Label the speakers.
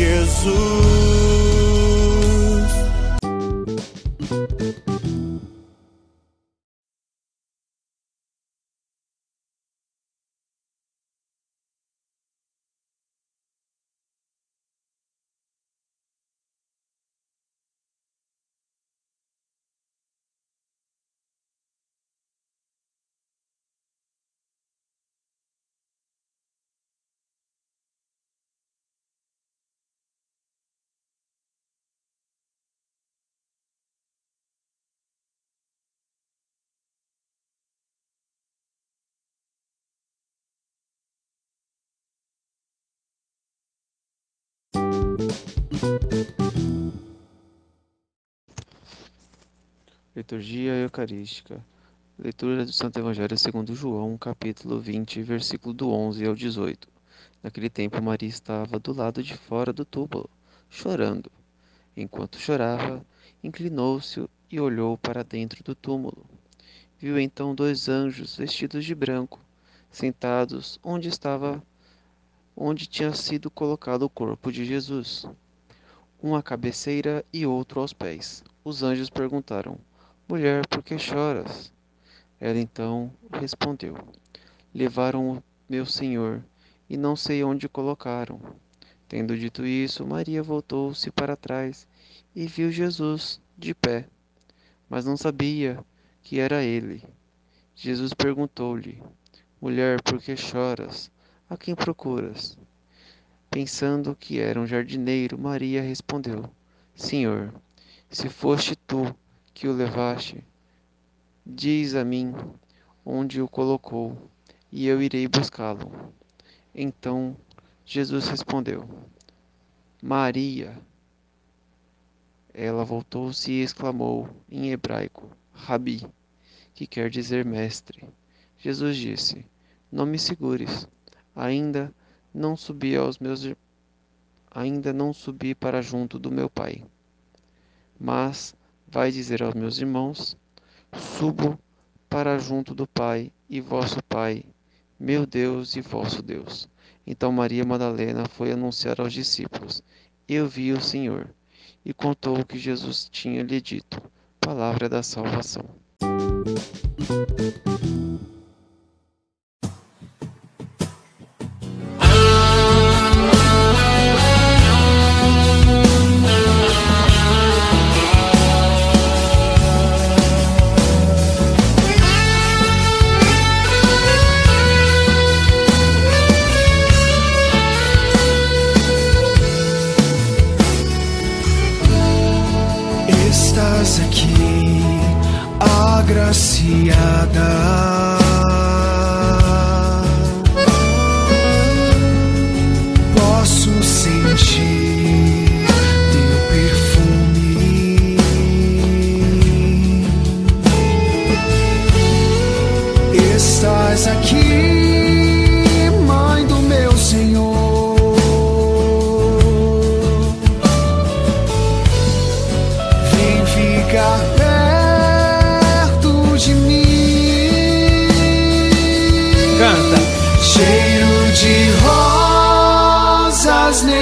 Speaker 1: Jesus.
Speaker 2: Liturgia Eucarística. Leitura do Santo Evangelho segundo João, capítulo 20, versículo do 11 ao 18. Naquele tempo Maria estava do lado de fora do túmulo, chorando. Enquanto chorava, inclinou-se e olhou para dentro do túmulo. Viu então dois anjos vestidos de branco, sentados onde estava onde tinha sido colocado o corpo de Jesus, um à cabeceira e outro aos pés. Os anjos perguntaram: Mulher, por que choras? Ela então respondeu: Levaram o meu senhor e não sei onde colocaram. Tendo dito isso, Maria voltou-se para trás e viu Jesus de pé, mas não sabia que era ele. Jesus perguntou-lhe: Mulher, por que choras? A quem procuras? Pensando que era um jardineiro, Maria respondeu: Senhor, se foste tu que o levaste, diz a mim onde o colocou, e eu irei buscá-lo. Então Jesus respondeu: Maria. Ela voltou-se e exclamou em hebraico: Rabi, que quer dizer mestre. Jesus disse: Não me segures, ainda não subi aos meus ainda não subi para junto do meu Pai. Mas vai dizer aos meus irmãos: Subo para junto do Pai e vosso Pai, meu Deus e vosso Deus. Então Maria Madalena foi anunciar aos discípulos: Eu vi o Senhor, e contou o que Jesus tinha lhe dito. Palavra da salvação.
Speaker 1: সাদা